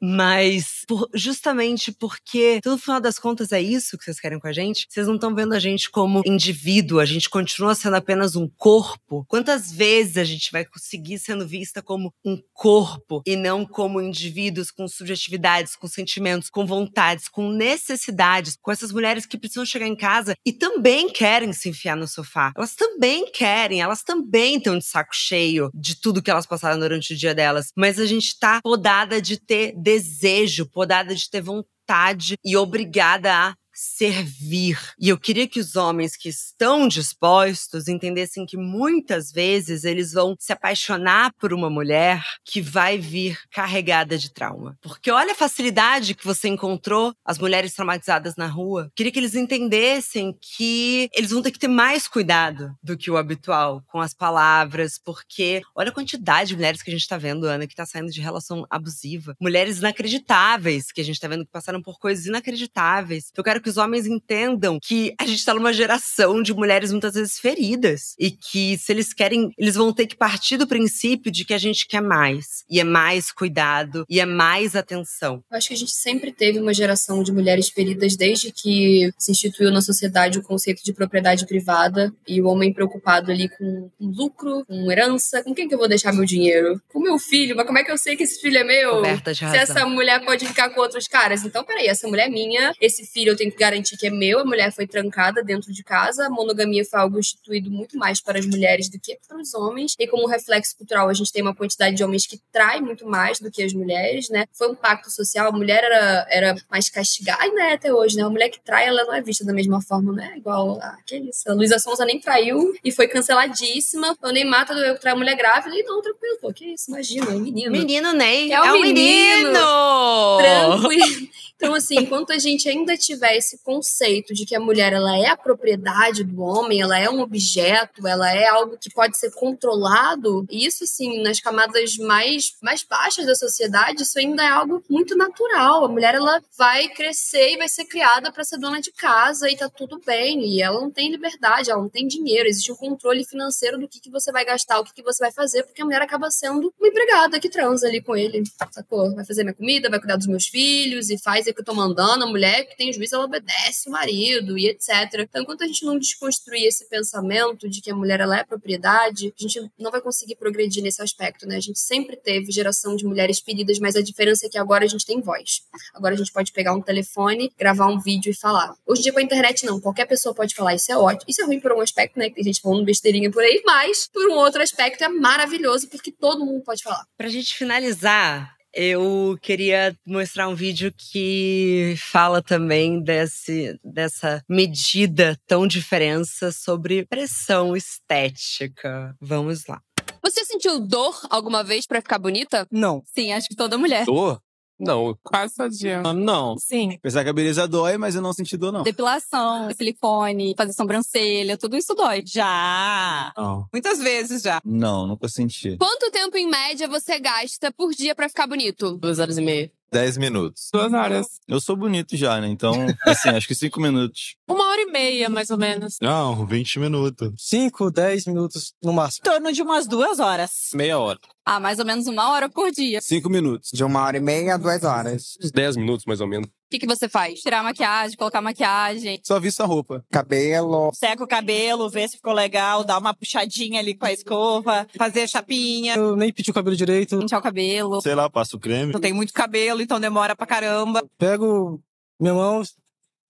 B: Mas por, justamente porque, no final das contas, é isso que vocês querem com a gente. Vocês não estão vendo a gente como indivíduo, a gente continua sendo apenas um corpo. Quantas vezes a gente vai conseguir sendo vista como um corpo e não como indivíduo? Indivíduos com subjetividades, com sentimentos, com vontades, com necessidades, com essas mulheres que precisam chegar em casa e também querem se enfiar no sofá. Elas também querem, elas também estão de saco cheio de tudo que elas passaram durante o dia delas. Mas a gente tá podada de ter desejo, podada de ter vontade e obrigada a servir. E eu queria que os homens que estão dispostos entendessem que muitas vezes eles vão se apaixonar por uma mulher que vai vir carregada de trauma. Porque olha a facilidade que você encontrou as mulheres traumatizadas na rua. Queria que eles entendessem que eles vão ter que ter mais cuidado do que o habitual com as palavras, porque olha a quantidade de mulheres que a gente tá vendo, Ana, que tá saindo de relação abusiva. Mulheres inacreditáveis que a gente tá vendo que passaram por coisas inacreditáveis. Eu quero que os homens entendam que a gente tá numa geração de mulheres muitas vezes feridas e que se eles querem, eles vão ter que partir do princípio de que a gente quer mais e é mais cuidado e é mais atenção.
C: Eu acho que a gente sempre teve uma geração de mulheres feridas desde que se instituiu na sociedade o conceito de propriedade privada e o homem preocupado ali com, com lucro, com herança, com quem que eu vou deixar meu dinheiro? Com meu filho, mas como é que eu sei que esse filho é meu?
B: Se
C: essa mulher pode ficar com outros caras? Então, peraí, essa mulher é minha, esse filho eu tenho que garantir que é meu, a mulher foi trancada dentro de casa, a monogamia foi algo instituído muito mais para as mulheres do que para os homens, e como reflexo cultural a gente tem uma quantidade de homens que trai muito mais do que as mulheres, né? Foi um pacto social, a mulher era, era mais castigada, ainda é até hoje, né? A mulher que trai, ela não é vista da mesma forma, né? Igual a, que isso, a Luísa Sonza nem traiu e foi canceladíssima, o Ney mata eu traio mulher grávida, e não, tranquilo, pô, que isso, imagina, é um menino.
B: Menino Ney,
C: é um,
B: é um
C: menino!
B: menino!
C: Tranquilo. Então, assim, enquanto a gente ainda tiver esse conceito de que a mulher ela é a propriedade do homem, ela é um objeto, ela é algo que pode ser controlado, isso, assim, nas camadas mais, mais baixas da sociedade, isso ainda é algo muito natural. A mulher, ela vai crescer e vai ser criada para ser dona de casa e tá tudo bem. E ela não tem liberdade, ela não tem dinheiro, existe um controle financeiro do que, que você vai gastar, o que, que você vai fazer, porque a mulher acaba sendo uma empregada que transa ali com ele, sacou? Vai fazer minha comida, vai cuidar dos meus filhos e faz que eu tô mandando, a mulher que tem juízo, ela obedece o marido e etc. Então, enquanto a gente não desconstruir esse pensamento de que a mulher ela é propriedade, a gente não vai conseguir progredir nesse aspecto, né? A gente sempre teve geração de mulheres feridas, mas a diferença é que agora a gente tem voz. Agora a gente pode pegar um telefone, gravar um vídeo e falar. Hoje em dia com a internet não, qualquer pessoa pode falar, isso é ótimo. Isso é ruim por um aspecto, né? Que tem gente falando besteirinha por aí, mas por um outro aspecto é maravilhoso porque todo mundo pode falar.
B: Pra gente finalizar, eu queria mostrar um vídeo que fala também desse, dessa medida tão diferença sobre pressão estética. Vamos lá.
Q: Você sentiu dor alguma vez pra ficar bonita?
R: Não.
Q: Sim, acho que toda mulher.
R: Dor? Não. Quase dia. Não.
Q: Sim.
R: Apesar que a beleza dói, mas eu não senti dor, não.
Q: Depilação, silicone, fazer sobrancelha, tudo isso dói.
S: Já.
R: Não.
S: Muitas vezes já.
R: Não, nunca senti.
Q: Quanto tempo em média você gasta por dia pra ficar bonito?
S: Duas horas e meia.
R: 10 minutos.
S: Duas horas.
R: Eu sou bonito já, né? Então, assim, acho que 5 minutos.
S: Uma hora e meia, mais ou menos.
R: Não, 20 minutos.
T: 5, 10 minutos no máximo.
S: Em torno de umas duas horas.
R: Meia hora.
Q: Ah, mais ou menos uma hora por dia.
R: 5 minutos.
U: De uma hora e meia a duas horas.
R: Uns 10 minutos, mais ou menos.
Q: O que, que você faz? Tirar a maquiagem, colocar maquiagem.
R: Só visto a roupa.
U: Cabelo.
S: Seca o cabelo, vê se ficou legal, dá uma puxadinha ali com a escova, fazer chapinha.
T: Eu nem pedi o cabelo direito.
Q: Pentear o cabelo.
R: Sei lá, passo creme.
S: Eu tenho muito cabelo, então demora pra caramba.
T: Pego minha mão,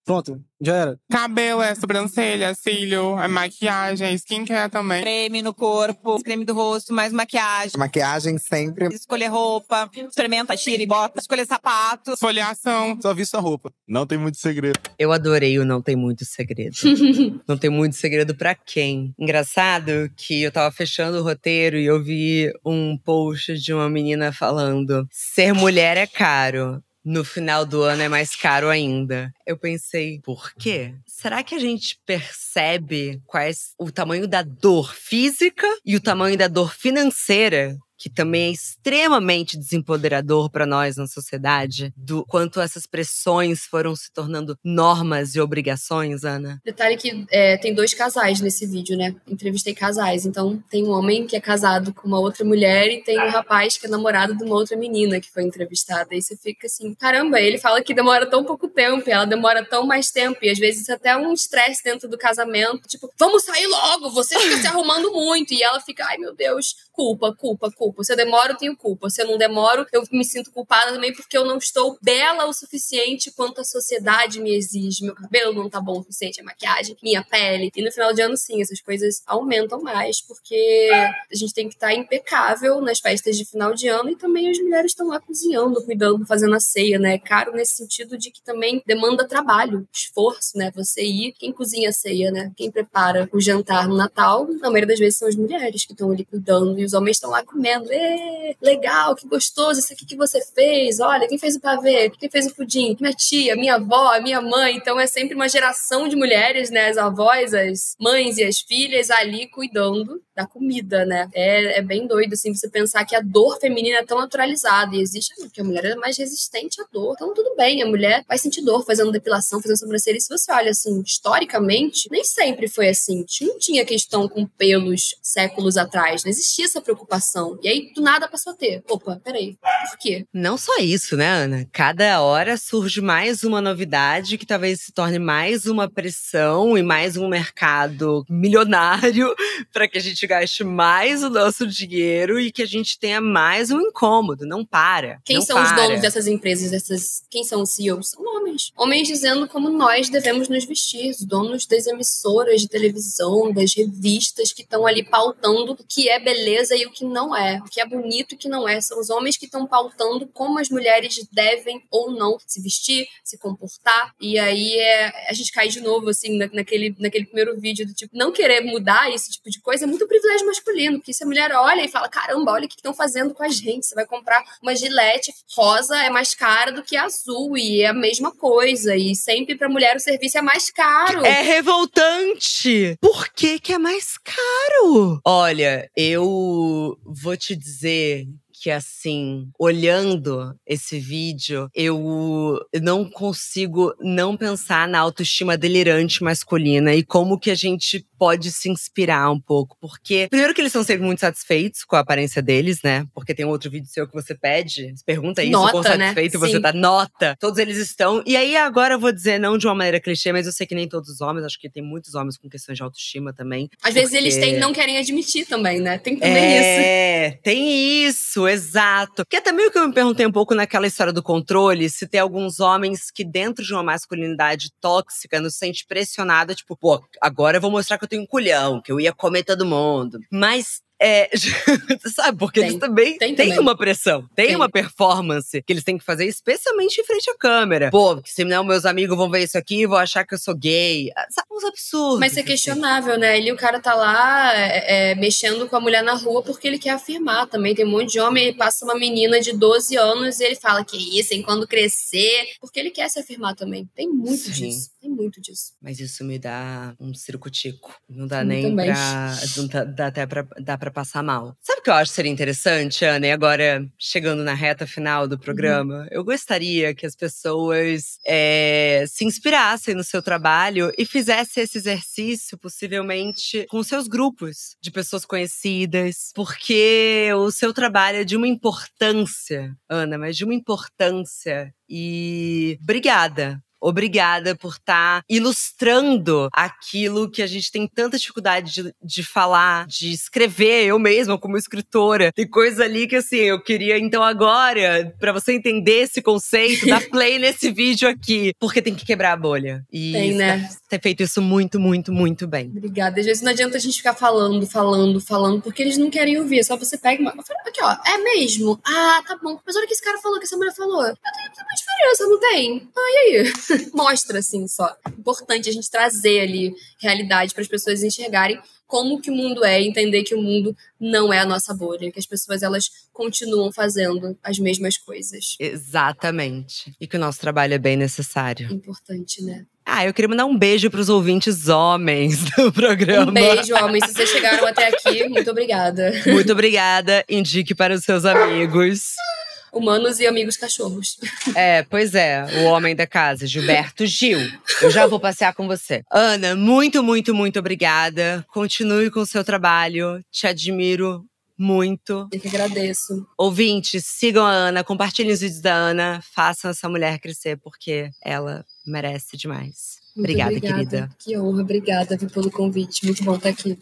T: pronto, já era.
V: Cabelo é sobrancelha, cílio, é maquiagem, skincare também.
S: Creme no corpo, creme do rosto, mais maquiagem.
U: Maquiagem sempre.
S: Escolher roupa, experimenta, tira e bota. Escolher sapato.
V: Folhação.
R: Só visto a roupa. Não tem muito segredo.
B: Eu adorei o Não Tem Muito Segredo. não tem muito segredo pra quem? Engraçado que eu tava fechando o roteiro e eu vi um post de uma menina falando: ser mulher é caro. No final do ano é mais caro ainda. Eu pensei, por quê? Será que a gente percebe quais o tamanho da dor física e o tamanho da dor financeira que também é extremamente desempoderador para nós na sociedade, do quanto essas pressões foram se tornando normas e obrigações, Ana?
C: Detalhe que é, tem dois casais nesse vídeo, né? Entrevistei casais. Então, tem um homem que é casado com uma outra mulher e tem um rapaz que é namorado de uma outra menina que foi entrevistada. E você fica assim, caramba, ele fala que demora tão pouco tempo, ela demora tão mais tempo, e às vezes até um estresse dentro do casamento. Tipo, vamos sair logo, você fica se arrumando muito. E ela fica, ai meu Deus, culpa, culpa, culpa. Se eu demoro, eu tenho culpa. Se eu não demoro, eu me sinto culpada também porque eu não estou bela o suficiente quanto a sociedade me exige. Meu cabelo não tá bom o suficiente, a maquiagem, minha pele. E no final de ano, sim, essas coisas aumentam mais porque a gente tem que estar impecável nas festas de final de ano e também as mulheres estão lá cozinhando, cuidando, fazendo a ceia, né? É caro nesse sentido de que também demanda trabalho, esforço, né? Você ir, quem cozinha a ceia, né? Quem prepara o jantar no Natal, na maioria das vezes são as mulheres que estão ali cuidando e os homens estão lá comendo. Ê, legal, que gostoso, isso aqui que você fez. Olha, quem fez o pavê? Quem fez o pudim? Minha tia, minha avó, minha mãe. Então é sempre uma geração de mulheres, né? As avós, as mães e as filhas ali cuidando da comida, né? É, é bem doido, assim, você pensar que a dor feminina é tão naturalizada. E existe porque a mulher é mais resistente à dor. Então, tudo bem, a mulher vai sentir dor fazendo depilação, fazendo sobrancelha. E se você olha, assim, historicamente, nem sempre foi assim. Não tinha questão com pelos séculos atrás. Não existia essa preocupação. E aí, do nada, passou a ter. Opa, peraí, por quê?
B: Não só isso, né, Ana? Cada hora surge mais uma novidade que talvez se torne mais uma pressão e mais um mercado milionário para que a gente gaste mais o nosso dinheiro e que a gente tenha mais um incômodo. Não para.
C: Quem
B: não
C: são
B: para.
C: os donos dessas empresas? Dessas... Quem são os CEOs? São homens. Homens dizendo como nós devemos nos vestir. Os donos das emissoras de televisão, das revistas que estão ali pautando o que é beleza e o que não é. O que é bonito e o que não é. São os homens que estão pautando como as mulheres devem ou não se vestir, se comportar. E aí é... a gente cai de novo, assim, na- naquele, naquele primeiro vídeo do tipo, não querer mudar esse tipo de coisa é muito privilégio masculino. Porque se a mulher olha e fala, caramba, olha o que estão fazendo com a gente. Você vai comprar uma gilete rosa, é mais cara do que azul. E é a mesma coisa. E sempre pra mulher o serviço é mais caro.
B: É revoltante! Por que, que é mais caro? Olha, eu vou te dizer porque assim, olhando esse vídeo, eu não consigo não pensar na autoestima delirante masculina e como que a gente pode se inspirar um pouco. Porque, primeiro que eles estão sempre muito satisfeitos com a aparência deles, né? Porque tem um outro vídeo seu que você pede, você pergunta isso,
C: Nota,
B: quão
C: né?
B: satisfeito você
C: Sim.
B: tá. Nota. Todos eles estão. E aí, agora eu vou dizer, não de uma maneira clichê, mas eu sei que nem todos os homens, acho que tem muitos homens com questões de autoestima também.
C: Às vezes eles
B: porque-
C: têm, não querem admitir também, né? Tem também isso.
B: é, tem isso, exato. Que é também o que eu me perguntei um pouco naquela história do controle, se tem alguns homens que dentro de uma masculinidade tóxica nos sente pressionada, tipo, pô, agora eu vou mostrar que eu tenho um culhão, que eu ia comer todo mundo. Mas é, sabe, porque eles
C: Tem.
B: também
C: Tem
B: têm
C: também.
B: uma pressão, tem,
C: Tem.
B: uma performance que eles têm que fazer, especialmente em frente à câmera. Pô, senão meus amigos vão ver isso aqui e vão achar que eu sou gay. Ah, Sabe, uns absurdos.
C: Mas isso é questionável, né? Ele, o cara tá lá é, é, mexendo com a mulher na rua porque ele quer afirmar também. Tem um monte de homem, ele passa uma menina de 12 anos e ele fala que isso, hein, quando crescer. Porque ele quer se afirmar também. Tem muito
B: Sim.
C: disso. Tem muito disso.
B: Mas isso me dá um circo-tico. Não dá nem
C: também.
B: pra. Não dá, dá até pra, dá pra passar mal. Sabe o que eu acho que seria interessante, Ana? E agora, chegando na reta final do programa, eu gostaria que as pessoas é, se inspirassem no seu trabalho e fizessem esse exercício, possivelmente, com seus grupos de pessoas conhecidas. Porque o seu trabalho é de uma importância, Ana, mas de uma importância. E obrigada. Obrigada por estar ilustrando aquilo que a gente tem tanta dificuldade de, de falar, de escrever. Eu mesma, como escritora, tem coisa ali que assim, eu queria então agora, pra você entender esse conceito, dar play nesse vídeo aqui, porque tem que quebrar a bolha. E
C: Tem, né?
B: ter feito isso muito, muito, muito bem.
C: Obrigada. Às vezes não adianta a gente ficar falando, falando, falando, porque eles não querem ouvir. É só você pega uma. Aqui, ó. É mesmo? Ah, tá bom. Mas olha o que esse cara falou, que essa mulher falou. Eu tenho uma diferença, não tem? Ah, e aí? Mostra, assim, só. Importante a gente trazer ali realidade para as pessoas enxergarem como que o mundo é, entender que o mundo não é a nossa bolha, que as pessoas elas continuam fazendo as mesmas coisas.
B: Exatamente. E que o nosso trabalho é bem necessário.
C: Importante, né?
B: Ah, eu queria mandar um beijo pros ouvintes homens do programa.
C: Um beijo, homens. Se vocês chegaram até aqui, muito obrigada.
B: Muito obrigada. Indique para os seus amigos.
C: Humanos e amigos cachorros.
B: É, pois é, o homem da casa, Gilberto Gil. Eu já vou passear com você. Ana, muito, muito, muito obrigada. Continue com o seu trabalho. Te admiro muito.
C: Eu que agradeço.
B: Ouvintes, sigam a Ana, compartilhem os vídeos da Ana, façam essa mulher crescer, porque ela merece demais.
C: Muito
B: obrigada, querida.
C: Que honra, obrigada pelo convite. Muito bom estar aqui.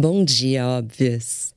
B: Bom dia, óbvias.